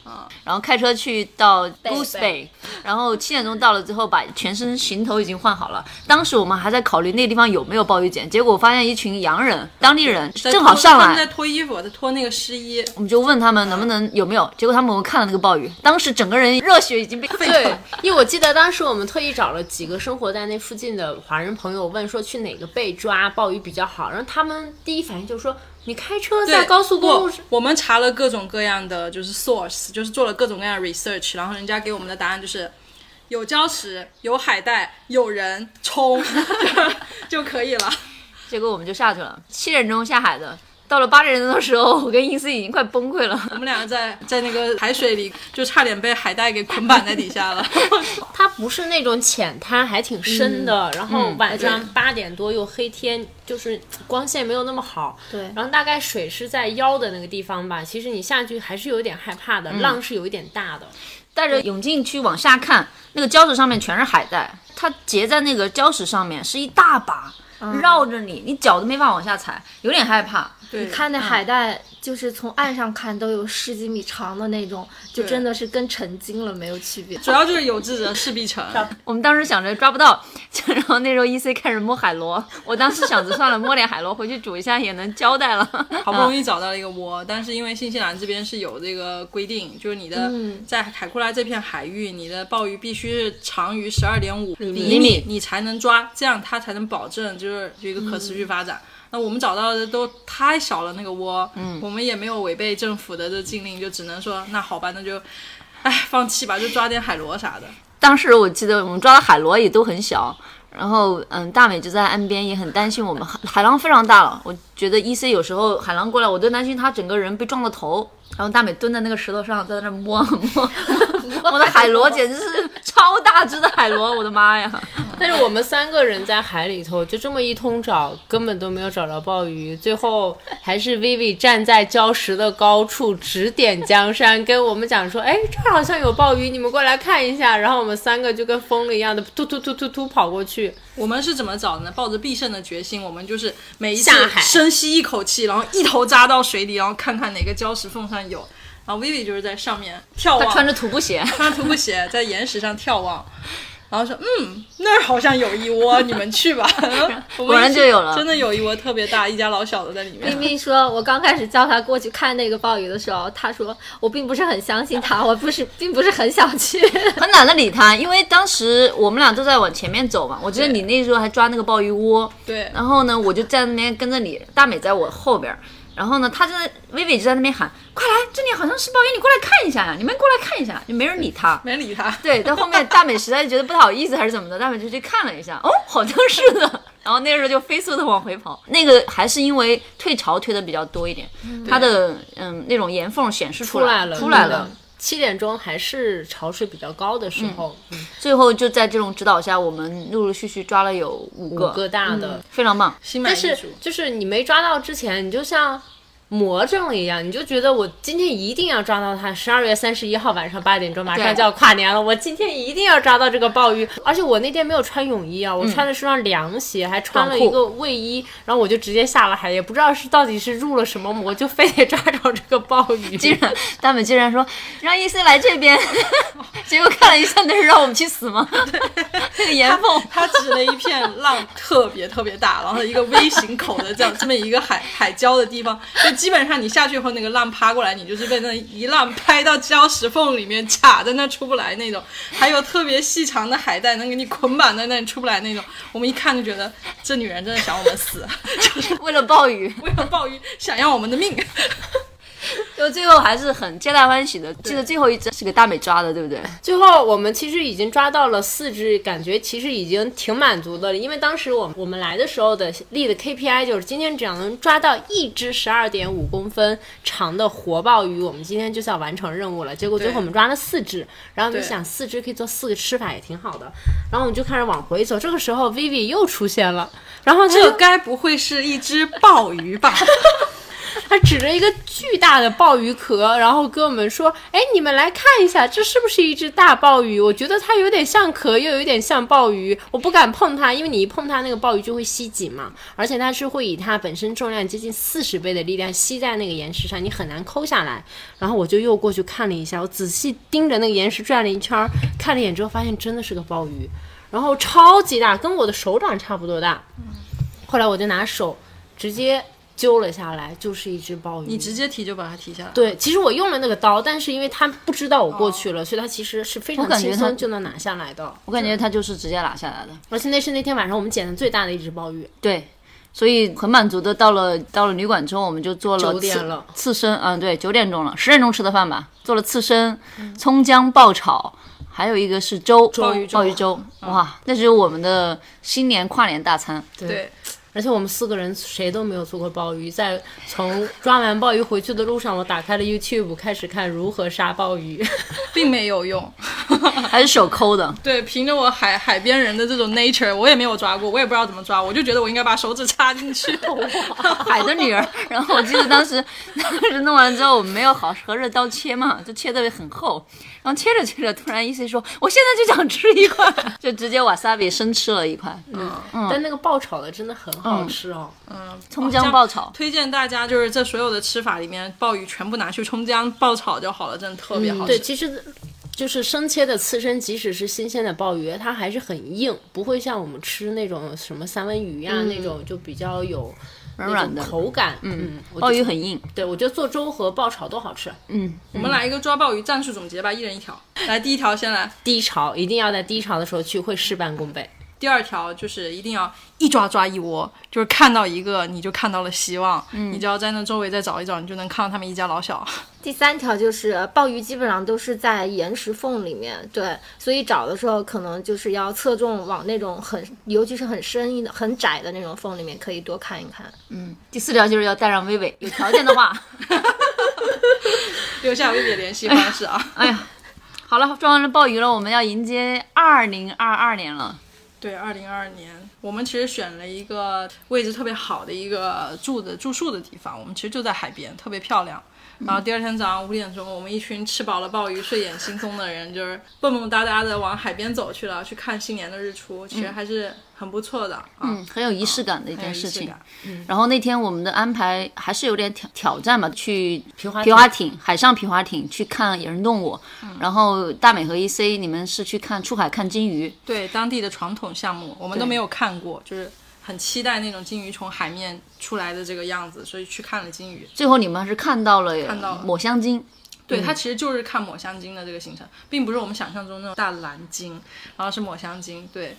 然后开车去到 Goose Bay，然后七点钟到了之后，把全身行头已经换好了。当时我们还在考虑那地方有没有鲍鱼捡，结果发现一群洋人，当地人正好上来他们在，脱衣服，在脱那个湿衣，我们就问他们能不能有没有，结果他们我们看了那个鲍鱼，当时整个人热血已经被沸腾对，因为我记得当时我们特意找了几个生活在那附近的华人朋友，问说去哪个被抓鲍鱼比较好，然后他们第一反应就是说，你开车在高速公路不上。我们查了各种各样的就是 source，就是做了各种各样的 research，然后人家给我们的答案就是有礁石、有海带、有人冲 就可以了。结果我们就下去了，七点钟下海的，到了八点钟的时候，我跟英斯已经快崩溃了。我们两个在在那个海水里，就差点被海带给捆绑在底下了。它不是那种浅滩，还挺深的。然后晚上八点多又黑天，就是光线没有那么好。对然后大概水是在腰的那个地方吧。其实你下去还是有一点害怕的，浪是有一点大的。带着泳镜去往下看，那个礁石上面全是海带，它结在那个礁石上面是一大把，绕着你，你脚都没法往下踩，有点害怕。对，你看那海带，就是从岸上看都有十几米长的那种，就真的是跟成精了没有区别。主要就是有志者事必成。我们当时想着抓不到，然后那时候 E C 开始摸海螺，我当时想着算了，摸点海螺回去煮一下也能交代了。好不容易找到了一个窝，但是因为新西兰这边是有这个规定，就是你的、在海库拉这片海域，你的鲍鱼必须是长于十二点五厘米，你才能抓，这样它才能保证就是有一个可持续发展。那我们找到的都太小了，那个窝，嗯，我们也没有违背政府的这禁令，就只能说那好吧，那就，哎，放弃吧，就抓点海螺啥的。当时我记得我们抓的海螺也都很小，然后嗯，大美就在岸边也很担心我们，海海浪非常大了。我觉得 E C 有时候海浪过来，我都担心他整个人被撞了头。然后大美蹲在那个石头上，在那儿摸摸，我的海螺简直是超大只的海螺，我的妈呀！但是我们三个人在海里头就这么一通找，根本都没有找着鲍鱼。最后还是 Vivi 站在礁石的高处指点江山，跟我们讲说：“哎，这儿好像有鲍鱼，你们过来看一下。”然后我们三个就跟疯了一样的突突突突突跑过去。我们是怎么找的呢？抱着必胜的决心，我们就是每一次下海深吸一口气，然后一头扎到水里，然后看看哪个礁石缝上有。然后 Vivi 就是在上面眺望，他穿着徒步鞋，穿着徒步鞋在岩石上眺望，然后说：“嗯，那儿好像有一窝，你们去吧。”果果然就有了真的有一窝特别大，一家老小的在里面。冰冰说：“我刚开始叫他过去看那个鲍鱼的时候，他说我并不是很相信他，我不是，并不是很想去。很懒得理他，因为当时我们俩都在往前面走嘛。我记得你那时候还抓那个鲍鱼窝，对，然后呢，我就在那边跟着你，大美在我后边儿。然后呢，他就在薇薇就在那边喊：“快来，这里好像是鲍鱼，你过来看一下呀！你们过来看一下。”就没人理他。没理他。对，到后面大美实在觉得不好意思还是怎么的，大美就去看了一下，哦，好像是的。然后那个时候就飞速的往回跑。那个还是因为退潮退的比较多一点，它的嗯那种岩缝显示出来了，出来了。七点钟还是潮水比较高的时候，嗯最后就在这种指导下，我们陆陆续续抓了有五个，五个大的，非常棒。但是。就是你没抓到之前，你就像魔怔了一样，你就觉得我今天一定要抓到它。十二月三十一号晚上八点钟，马上就要跨年了，我今天一定要抓到这个鲍鱼。而且我那天没有穿泳衣啊，我穿的是双凉鞋，还穿了一个卫衣，然后我就直接下了海，也不知道是到底是入了什么魔，就非得抓着这个鲍鱼。竟然大美竟然说让伊森来这边，结果看了一下，那是让我们去死吗？那个岩缝，他指了一片浪特别特别大，然后一个 V 型口的这样这么一个海海礁的地方，就基本上你下去以后，那个浪趴过来，你就是被那一浪拍到礁石缝里面卡在那出不来那种。还有特别细长的海带能给你捆绑在那里出不来那种。我们一看就觉得这女人真的想我们死，就是为了鲍鱼，为了鲍鱼想要我们的命。就最后还是很皆大欢喜的。记得最后一只是给大美抓的，对不对？最后我们其实已经抓到了四只，感觉其实已经挺满足的了。因为当时我我们来的时候的立的 KPI 就是今天只要能抓到一只十二点五公分长的活鲍鱼，我们今天就是要完成任务了。结果最后我们抓了四只，然后我们就想四只可以做四个吃法也挺好的。然后我们就开始往回走，这个时候 Vivi 又出现了，然后这该不会是一只鲍鱼吧？他指着一个巨大的鲍鱼壳，然后跟我们说：“哎，你们来看一下，这是不是一只大鲍鱼？我觉得它有点像壳，又有点像鲍鱼。我不敢碰它，因为你一碰它，那个鲍鱼就会吸紧嘛，而且它是会以它本身重量接近四十倍的力量吸在那个岩石上，你很难抠下来。然后我就又过去看了一下，我仔细盯着那个岩石转了一圈，看了一眼之后，发现真的是个鲍鱼，然后超级大，跟我的手掌差不多大。后来我就拿手直接。”揪了下来，就是一只鲍鱼。你直接提就把它提下来。对，其实我用了那个刀，但是因为他不知道我过去了，所以他其实是非常轻松就能拿下来的。我感觉他就是直接拿下来的，而且那是那天晚上我们捡的最大的一只鲍鱼。对，所以很满足的到了到了旅馆之后，我们就做了九点了刺身，嗯，对，九点钟了，十点钟吃的饭吧，做了刺身、葱姜爆炒，还有一个是粥，鲍鱼粥鲍鱼粥，哇，那是我们的新年跨年大餐。对，而且我们四个人谁都没有做过鲍鱼，在从抓完鲍鱼回去的路上，我打开了 YouTube，开始看如何杀鲍鱼。并没有用。还是手抠的。对，凭着我海海边人的这种 nature，我也没有抓过，我也不知道怎么抓，我就觉得我应该把手指插进去。海的女儿。然后我记得当时当时弄完之后，我们没有好合着刀切嘛，就切的很厚。然后切着切着，突然一 C 说：“我现在就想吃一块。”就直接瓦萨比生吃了一块。嗯，但那个爆炒的真的很好吃哦。嗯葱姜爆炒。推荐大家就是这所有的吃法里面，鲍鱼全部拿去葱姜爆炒就好了，真的特别好吃。对，其实就是生切的刺身，即使是新鲜的鲍鱼，它还是很硬，不会像我们吃那种什么三文鱼呀、那种就比较有软软的口感。嗯，我鲍鱼很硬。对我觉得做粥和爆炒都好吃。嗯，我们来一个抓鲍鱼战术总结吧，一人一条。来，第一条先来，低潮一定要在低潮的时候去，会事半功倍。第二条就是一定要一抓抓一窝，就是看到一个你就看到了希望，你只要在那周围再找一找，你就能看到他们一家老小。第三条就是鲍鱼基本上都是在岩石缝里面，对，所以找的时候可能就是要侧重往那种很，尤其是很深的、很窄的那种缝里面，可以多看一看。嗯第四条就是要带上薇薇，有条件的话。留下薇薇联系方式啊。哎呀，好了，抓完了鲍鱼了，我们要迎接二零二二年了。对，二零二二年，我们其实选了一个位置特别好的一个住的住宿的地方，我们其实就在海边，特别漂亮。然后第二天早上五点钟，我们一群吃饱了鲍鱼、睡眼惺忪的人，就是蹦蹦哒哒的往海边走去了，去看新年的日出，其实还是很不错的啊。嗯，很有仪式感的一件事情仪式感。。然后那天我们的安排还是有点挑挑战嘛，去皮划皮划艇、海上皮划艇去看野生动物。然后大美和 EC 你们是去看出海看金鱼。对当地的传统项目，我们都没有看过，就是很期待那种金鱼从海面出来的这个样子，所以去看了金鱼。最后你们是看到了看到了抹香鲸。对，它其实就是看抹香鲸的这个行程，并不是我们想象中那种大蓝鲸，然后是抹香鲸。对，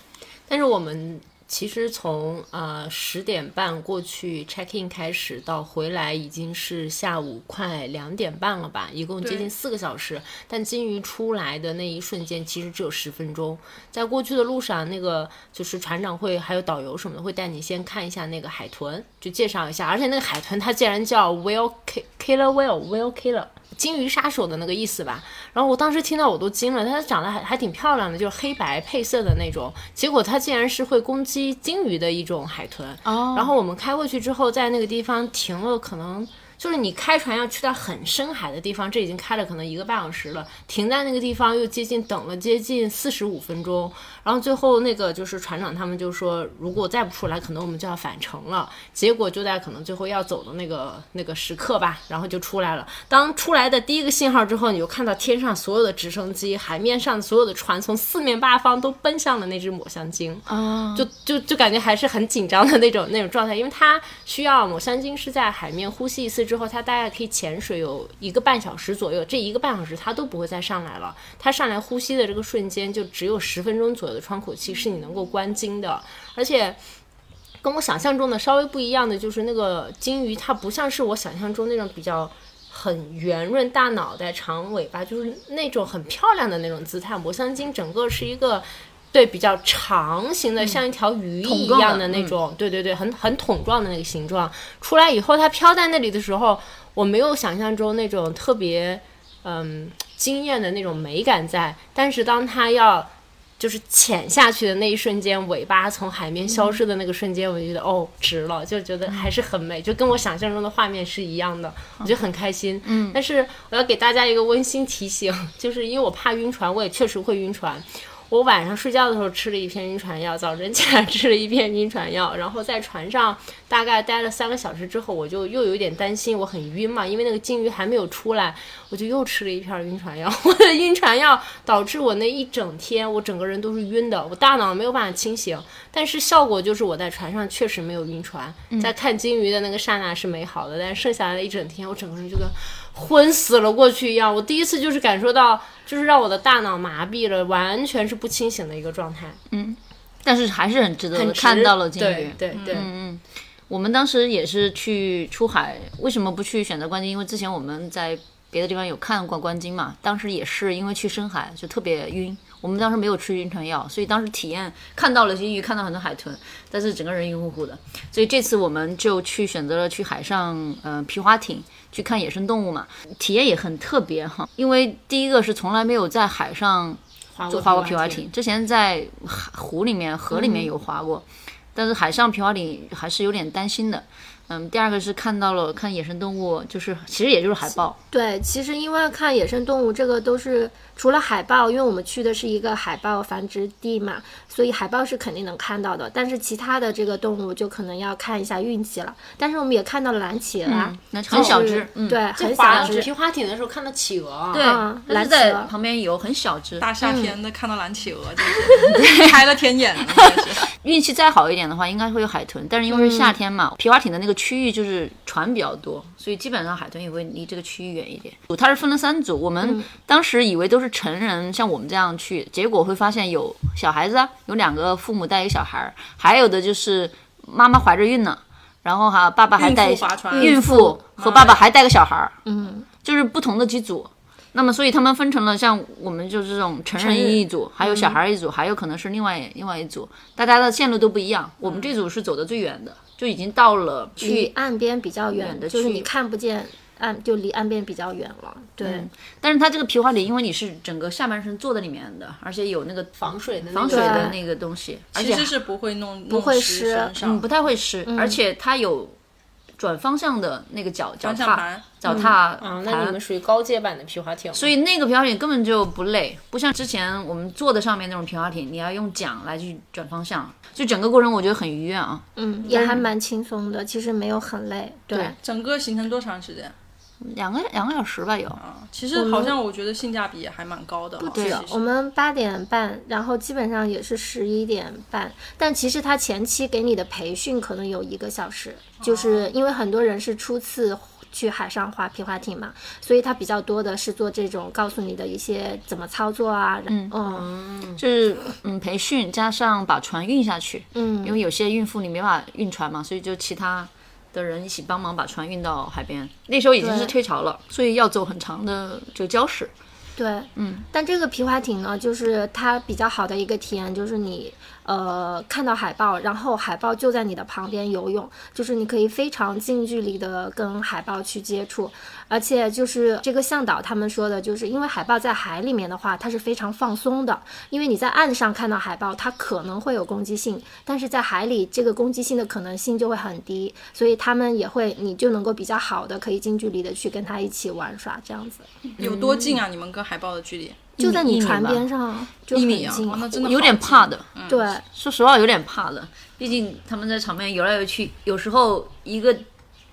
但是我们其实从呃十点半过去 check in 开始到回来已经是下午快两点半了吧，一共接近对四个小时。但金鱼出来的那一瞬间，其实只有十分钟。在过去的路上，那个就是船长会还有导游什么的会带你先看一下那个海豚，就介绍一下。而且那个海豚它竟然叫 whale ki- killer whale whale killer。金鱼杀手的那个意思吧，然后我当时听到我都惊了，它长得还还挺漂亮的，就是黑白配色的那种。结果它竟然是会攻击金鱼的一种海豚。哦然后我们开过去之后，在那个地方停了，可能就是你开船要去到很深海的地方，这已经开了可能一个半小时了，停在那个地方又接近等了接近四十五分钟。然后最后那个就是船长他们就说，如果再不出来，可能我们就要返程了。结果就在可能最后要走的那个那个时刻吧，然后就出来了。当出来的第一个信号之后，你就看到天上所有的直升机，海面上所有的船从四面八方都奔向了那只抹香鲸。啊，就就就感觉还是很紧张的那种那种状态，因为它需要抹香鲸是在海面呼吸一次之后，它大概可以潜水有一个半小时左右，这一个半小时它都不会再上来了。它上来呼吸的这个瞬间，就只有十分钟左右的窗口期是你能够关鲸的，而且。跟我想象中的稍微不一样的就是那个鲸鱼，它不像是我想象中那种比较很圆润大脑袋、长尾巴，就是那种很漂亮的那种姿态。抹香鲸整个是一个对比较长形的，像一条鱼一样的那种，对对对，很很桶状的那个形状。出来以后，它飘在那里的时候，我没有想象中那种特别嗯惊艳的那种美感在，但是当它要就是潜下去的那一瞬间，尾巴从海面消失的那个瞬间，我就觉得哦，值了，就觉得还是很美，就跟我想象中的画面是一样的，我觉得很开心。嗯，但是我要给大家一个温馨提醒，就是因为我怕晕船，我也确实会晕船。我晚上睡觉的时候吃了一片晕船药，早晨起来吃了一片晕船药，然后在船上大概待了三个小时之后，我就又有点担心，我很晕嘛，因为那个鲸鱼还没有出来，我就又吃了一片晕船药。我的晕船药导致我那一整天，我整个人都是晕的，我大脑没有办法清醒。但是效果就是我在船上确实没有晕船，在看鲸鱼的那个刹那是美好的，但是剩下来的一整天，我整个人就跟昏死了过去一样。我第一次就是感受到，就是让我的大脑麻痹了，完全是不清醒的一个状态。嗯但是还是很值得，看到了鲸鱼对。对对，我们当时也是去出海，为什么不去选择观鲸？因为之前我们在别的地方有看过观鲸嘛，当时也是因为去深海就特别晕，我们当时没有吃晕船药，所以当时体验看到了鲸鱼，看到很多海豚，但是整个人晕乎乎的。所以这次我们就去选择了去海上，呃，皮划艇去看野生动物嘛，体验也很特别哈，因为第一个是从来没有在海上做划过皮划艇，之前在海湖里面、河里面有划过，但是海上皮划艇还是有点担心的。嗯，第二个是看到了看野生动物，就是其实也就是海豹。对，其实因为看野生动物，这个都是除了海豹，因为我们去的是一个海豹繁殖地嘛，所以海豹是肯定能看到的。但是其他的这个动物就可能要看一下运气了。但是我们也看到了蓝企鹅啊，那很小只，嗯，对，很小只。皮划艇的时候看到企鹅啊，对，蓝企鹅旁边有很小只，大夏天的看到蓝企鹅，开了天眼了。运气再好一点的话，应该会有海豚，但是因为是夏天嘛，皮划艇的那个区域就是船比较多，所以基本上海豚也会离这个区域远一点。它是分了三组，我们当时以为都是成人，像我们这样去，结果会发现有小孩子啊，有两个父母带一个小孩儿，还有的就是妈妈怀着孕呢，然后哈爸爸还带孕妇和爸爸还带个小孩儿，嗯，就是不同的几组。那么，所以他们分成了像我们就是这种成人一组，还有小孩一组，还有可能是另外另外一组，大家的线路都不一样。我们这组是走的最远的，就已经到了去，岸边比较远远的就是你看不见岸，就离岸边比较远了。对，但是它这个皮划艇，因为你是整个下半身坐在里面的，而且有那个防水的那防水的那个东西，而且其实是不会弄不会湿身上嗯不太会湿，而且它有转方向的那个脚脚踏脚踏啊，那你们属于高阶版的皮划艇，所以那个皮划艇根本就不累，不像之前我们坐的上面那种皮划艇，你要用桨来去转方向，就整个过程我觉得很愉悦啊。嗯，也还蛮轻松的，其实没有很累。对，整个行程多长时间两个两个小时吧有，啊？其实好像我觉得性价比也还蛮高的不止我们八点半，然后基本上也是十一点半，但其实他前期给你的培训可能有一个小时，就是因为很多人是初次。去海上划皮划艇嘛，所以他比较多的是做这种告诉你的一些怎么操作啊，嗯嗯就是嗯培训加上把船运下去，嗯，因为有些孕妇你没法运船嘛，所以就其他的人一起帮忙把船运到海边。那时候已经是退潮了，所以要走很长的这个礁石。对，嗯，但这个皮划艇呢，就是它比较好的一个体验，就是你呃看到海豹，然后海豹就在你的旁边游泳，就是你可以非常近距离的跟海豹去接触，而且就是这个向导他们说的，就是因为海豹在海里面的话，它是非常放松的，因为你在岸上看到海豹，它可能会有攻击性，但是在海里这个攻击性的可能性就会很低，所以他们也会你就能够比较好的可以近距离的去跟它一起玩耍这样子。有多近啊？你们跟海豹的距离？就在你船边上，就一米啊，很近。哇那真的有点怕的，对，说实话有点怕的，毕竟他们在场面游来游去，有时候一个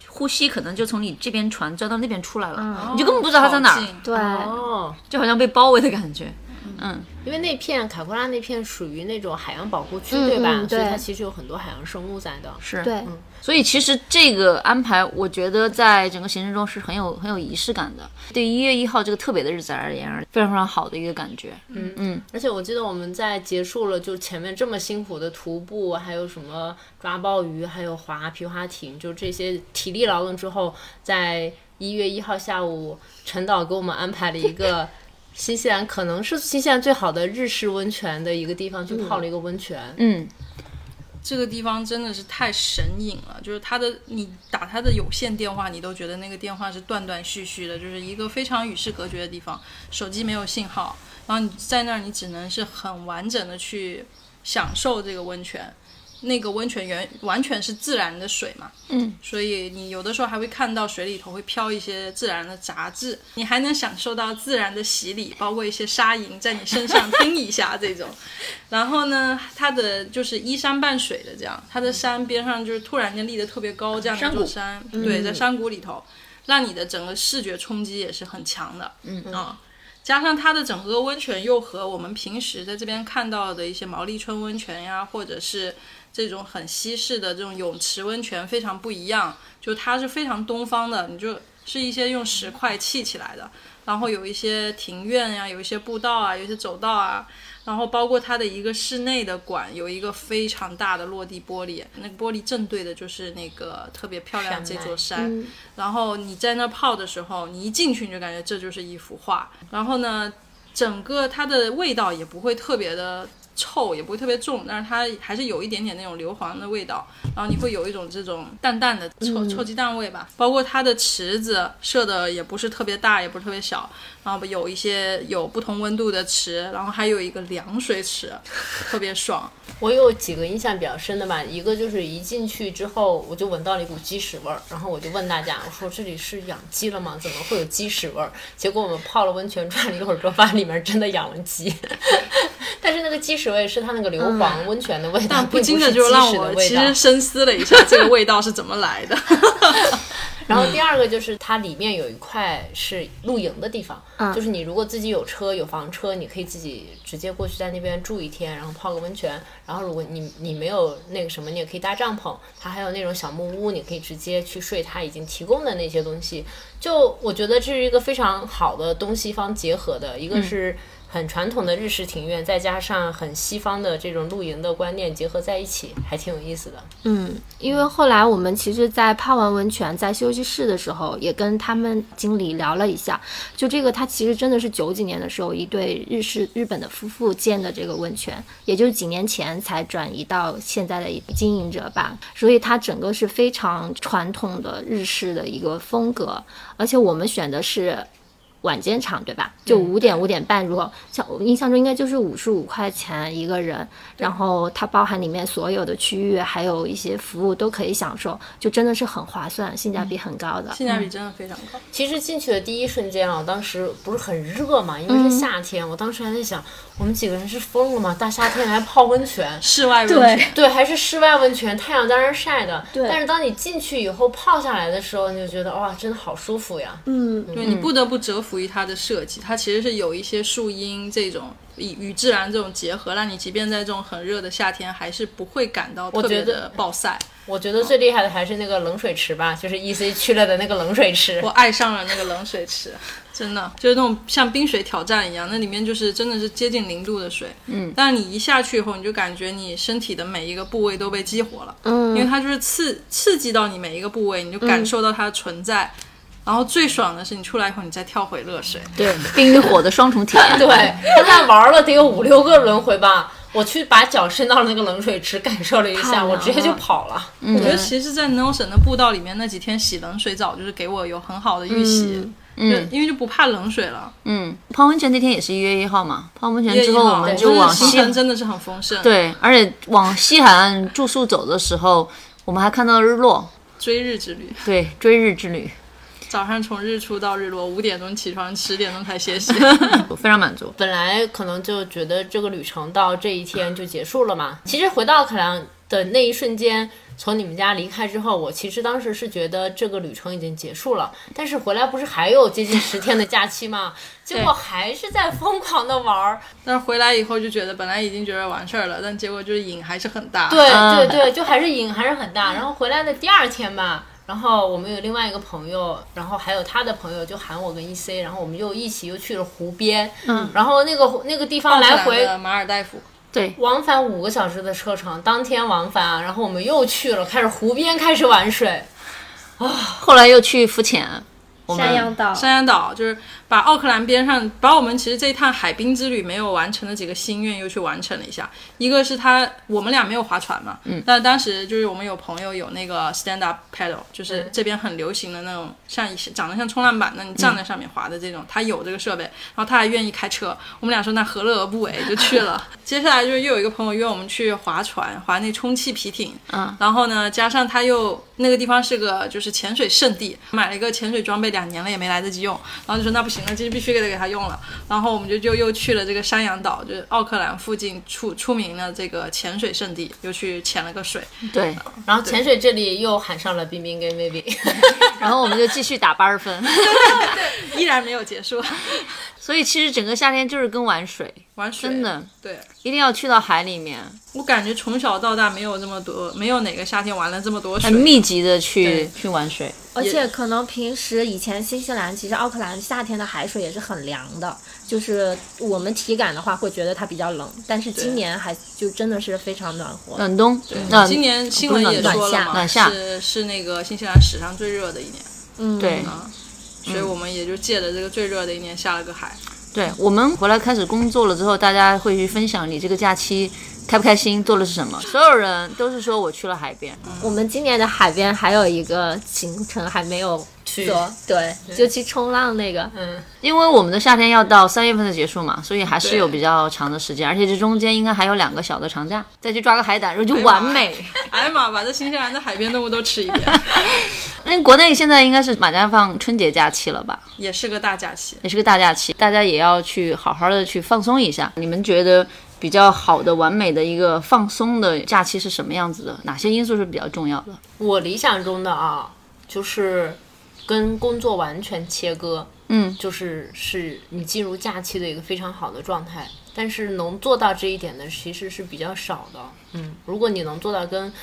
呼吸可能就从你这边船钻到那边出来了，你就根本不知道他在哪儿，对，哦，就好像被包围的感觉。嗯，因为那片卡库拉那片属于那种海洋保护区，嗯对吧？嗯对所以它其实有很多海洋生物在的。是，对，嗯所以其实这个安排，我觉得在整个行程中是很有很有仪式感的。对一月一号这个特别的日子而言，非常非常好的一个感觉。嗯嗯，而且我记得我们在结束了就前面这么辛苦的徒步，还有什么抓鲍鱼，还有划皮划艇，就这些体力劳动之后，在一月一号下午，陈导给我们安排了一个新西兰可能是新西兰最好的日式温泉的一个地方，去泡了一个温泉。嗯，这个地方真的是太神隐了，就是它的，你打它的有线电话，你都觉得那个电话是断断续续的，就是一个非常与世隔绝的地方，手机没有信号，然后你在那儿，你只能是很完整的去享受这个温泉。那个温泉原完全是自然的水嘛，嗯，所以你有的时候还会看到水里头会飘一些自然的杂质，你还能享受到自然的洗礼，包括一些沙蝇在你身上叮一下这种。然后呢，它的就是依山傍水的这样，它的山边上就是突然间立得特别高这样的一座山，对，在山谷里头，让你的整个视觉冲击也是很强的，嗯。啊。加上它的整个温泉又和我们平时在这边看到的一些毛利村温泉呀，或者是这种很西式的这种泳池温泉非常不一样，就它是非常东方的，你就是一些用石块砌起来的，然后有一些庭院呀、有一些步道啊，有一些走道啊。然后包括它的一个室内的馆，有一个非常大的落地玻璃，那个玻璃正对的就是那个特别漂亮的这座山。然后你在那泡的时候，你一进去你就感觉这就是一幅画。然后呢，整个它的味道也不会特别的臭，也不会特别重，但是它还是有一点点那种硫磺的味道。然后你会有一种这种淡淡的臭臭鸡蛋味吧。包括它的池子设的也不是特别大，也不是特别小。然后有一些有不同温度的池，然后还有一个凉水池，特别爽。我有几个印象比较深的吧，一个就是一进去之后，我就闻到了一股鸡屎味儿，然后我就问大家，我说这里是养鸡了吗？怎么会有鸡屎味儿？结果我们泡了温泉转了一会儿之后，发现里面真的养了鸡，但是那个鸡屎味是它那个硫磺温泉的味道，但不禁的就是让我其。实深思了一下，这个味道是怎么来的。然后第二个就是它里面有一块是露营的地方，就是你如果自己有车有房车，你可以自己直接过去在那边住一天，然后泡个温泉。然后如果你你没有那个什么，你也可以搭帐篷，它还有那种小木屋，你可以直接去睡它已经提供的那些东西。就我觉得这是一个非常好的东西方结合的，一个是。很传统的日式庭院，再加上很西方的这种露营的观念结合在一起，还挺有意思的。嗯，因为后来我们其实，在泡完温泉，在休息室的时候，也跟他们经理聊了一下。就这个，它其实真的是九几年的时候，一对日式日本的夫妇建的这个温泉，也就是几年前才转移到现在的经营者吧。所以它整个是非常传统的日式的一个风格，而且我们选的是。晚间场对吧？就五点五点半，如果像我印象中应该就是五十五块钱一个人，然后它包含里面所有的区域，还有一些服务都可以享受，就真的是很划算，性价比很高的。性价比真的非常高。其实进去的第一瞬间啊，我当时不是很热嘛，因为是夏天，我当时还在想，我们几个人是疯了吗？大夏天还泡温泉，室外温泉，对，还是室外温泉，太阳在那晒的。对但是当你进去以后泡下来的时候，你就觉得哇，真的好舒服呀。嗯，对你不得不折服于它的设计，它其实是有一些树荫这种与与自然这种结合，让你即便在这种很热的夏天，还是不会感到特别的暴晒。我觉得最厉害的还是那个冷水池吧，就是 E C 去了的那个冷水池我。爱上了那个冷水池，真的就是那种像冰水挑战一样，那里面就是真的是接近零度的水。嗯，但是你一下去以后，你就感觉你身体的每一个部位都被激活了。嗯，因为它就是刺刺激到你每一个部位，你就感受到它的存在。然后最爽的是你出来以后，你再跳回热水。对，冰与火的双重体验。对，他那玩了得有五六个轮回吧。我去把脚伸到了那个冷水池，感受了一下，我直接就跑了。我觉得其实，在 Notion 的步道里面那几天洗冷水澡，就是给我有很好的预习。嗯，因为就不怕冷水了。嗯，泡温泉那天也是一月一号嘛，泡温泉1月1之后我们就往行西程真的是很丰盛。，对，而且往西海岸住宿走的时候，我们还看到日落，追日之旅，对，追日之旅，早上从日出到日落，五点钟起床，十点钟才歇息。我非常满足。本来可能就觉得这个旅程到这一天就结束了嘛。其实回到克良的那一瞬间，从你们家离开之后，我其实当时是觉得这个旅程已经结束了。但是回来不是还有接近十天的假期吗？结果还是在疯狂的玩儿。但是回来以后就觉得，本来已经觉得完事儿了，但结果就是瘾还是很大。对嗯对对，就还是瘾还是很大。然后回来的第二天吧。然后我们有另外一个朋友，然后还有他的朋友就喊我跟 E C，然后我们又一起又去了湖边，嗯，然后那个那个地方来回的马尔代夫，对，往返五个小时的车程，当天往返啊，然后我们又去了，开始湖边开始玩水，啊。后来又去浮潜，山羊岛，山羊岛就是把奥克兰边上，把我们其实这一趟海滨之旅没有完成的几个心愿又去完成了一下。一个是他我们俩没有划船嘛，嗯，但当时就是我们有朋友有那个 stand up paddle，就是这边很流行的那种像长得像冲浪板，那你站在上面划的这种，他有这个设备，然后他还愿意开车，我们俩说那何乐而不为，就去了。接下来就是又有一个朋友约我们去划船，划那充气皮艇，嗯，然后呢，加上他又那个地方是个就是潜水圣地，买了一个潜水装备，两年了也没来得及用，然后就说那不行了，这必须得给他用了。然后我们就就又去了这个山羊岛，就是奥克兰附近出出名的这个潜水圣地，又去潜了个水。对，然后潜水这里又喊上了冰冰跟 baby，然后我们就继续打八十分。依然没有结束，所以其实整个夏天就是跟玩水、玩水，真的对。一定要去到海里面，我感觉从小到大没有这么多，没有哪个夏天玩了这么多水很。密集的去去玩水。而且可能平时以前新西兰，其实奥克兰夏天的海水也是很凉的，就是我们体感的话会觉得它比较冷，但是今年还就真的是非常暖和。暖冬，那今年新闻也说了嘛，暖夏是是那个新西兰史上最热的一年嗯，对啊，所以我们也就借着这个最热的一年下了个海。对我们回来开始工作了之后，大家会去分享你这个假期开不开心，做的是什么。所有人都是说我去了海边，我们今年的海边还有一个行程还没有去，对，就去冲浪那个。嗯，因为我们的夏天要到三月份的结束嘛，所以还是有比较长的时间，而且这中间应该还有两个小的长假，再去抓个海胆，然后就完美。哎呀妈，把这新西兰的海边动物都吃一遍，那国内现在应该是马上放春节假期了吧？也是个大假期。也是个大假期，大家也要去好好的去放松一下。你们觉得比较好的、完美的一个放松的假期是什么样子的？哪些因素是比较重要的？我理想中的啊，就是跟工作完全切割，嗯，就是是你进入假期的一个非常好的状态。但是能做到这一点的其实是比较少的。嗯，如果你能做到跟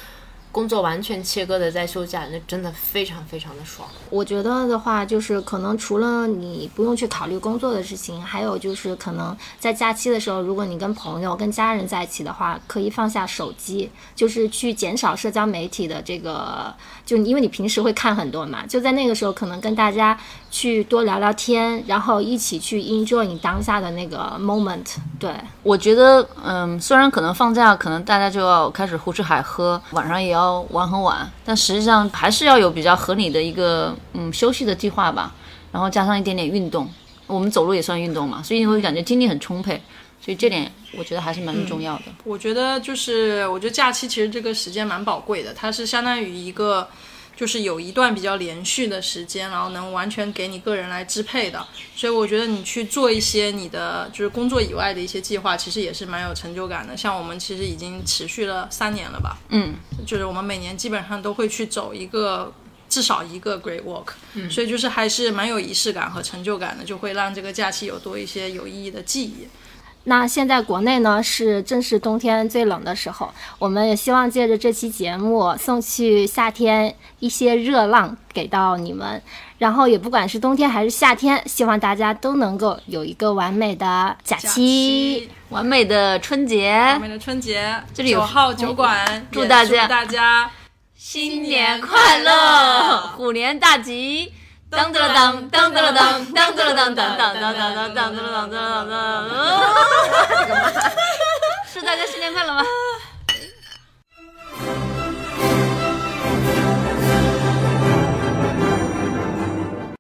工作完全切割的在休假，那真的非常非常的爽。我觉得的话，就是可能除了你不用去考虑工作的事情，还有就是可能在假期的时候，如果你跟朋友、跟家人在一起的话，可以放下手机，就是去减少社交媒体的这个，就因为你平时会看很多嘛，就在那个时候可能跟大家去多聊聊天，然后一起去 enjoy 你当下的那个 moment。对，我觉得，嗯，虽然可能放假，可能大家就要开始胡吃海喝，晚上也要玩很晚，但实际上还是要有比较合理的一个嗯休息的计划吧，然后加上一点点运动。我们走路也算运动嘛，所以你会感觉精力很充沛，所以这点我觉得还是蛮重要的。我觉得就是，我觉得假期其实这个时间蛮宝贵的，它是相当于一个，就是有一段比较连续的时间，然后能完全给你个人来支配的。所以我觉得你去做一些你的就是工作以外的一些计划，其实也是蛮有成就感的。像我们其实已经持续了三年了吧，嗯，就是我们每年基本上都会去走一个。至少一个 great walk，、所以就是还是蛮有仪式感和成就感的，就会让这个假期有多一些有意义的记忆。那现在国内呢是正是冬天最冷的时候，我们也希望借着这期节目送去夏天一些热浪给到你们。然后也不管是冬天还是夏天，希望大家都能够有一个完美的假假期。期完美的春节完，美的春节，这里有九号酒馆，也祝大家祝大家新年快乐，虎年大吉！当当当当当当当当当当当当当当当，是大家新年快乐吗？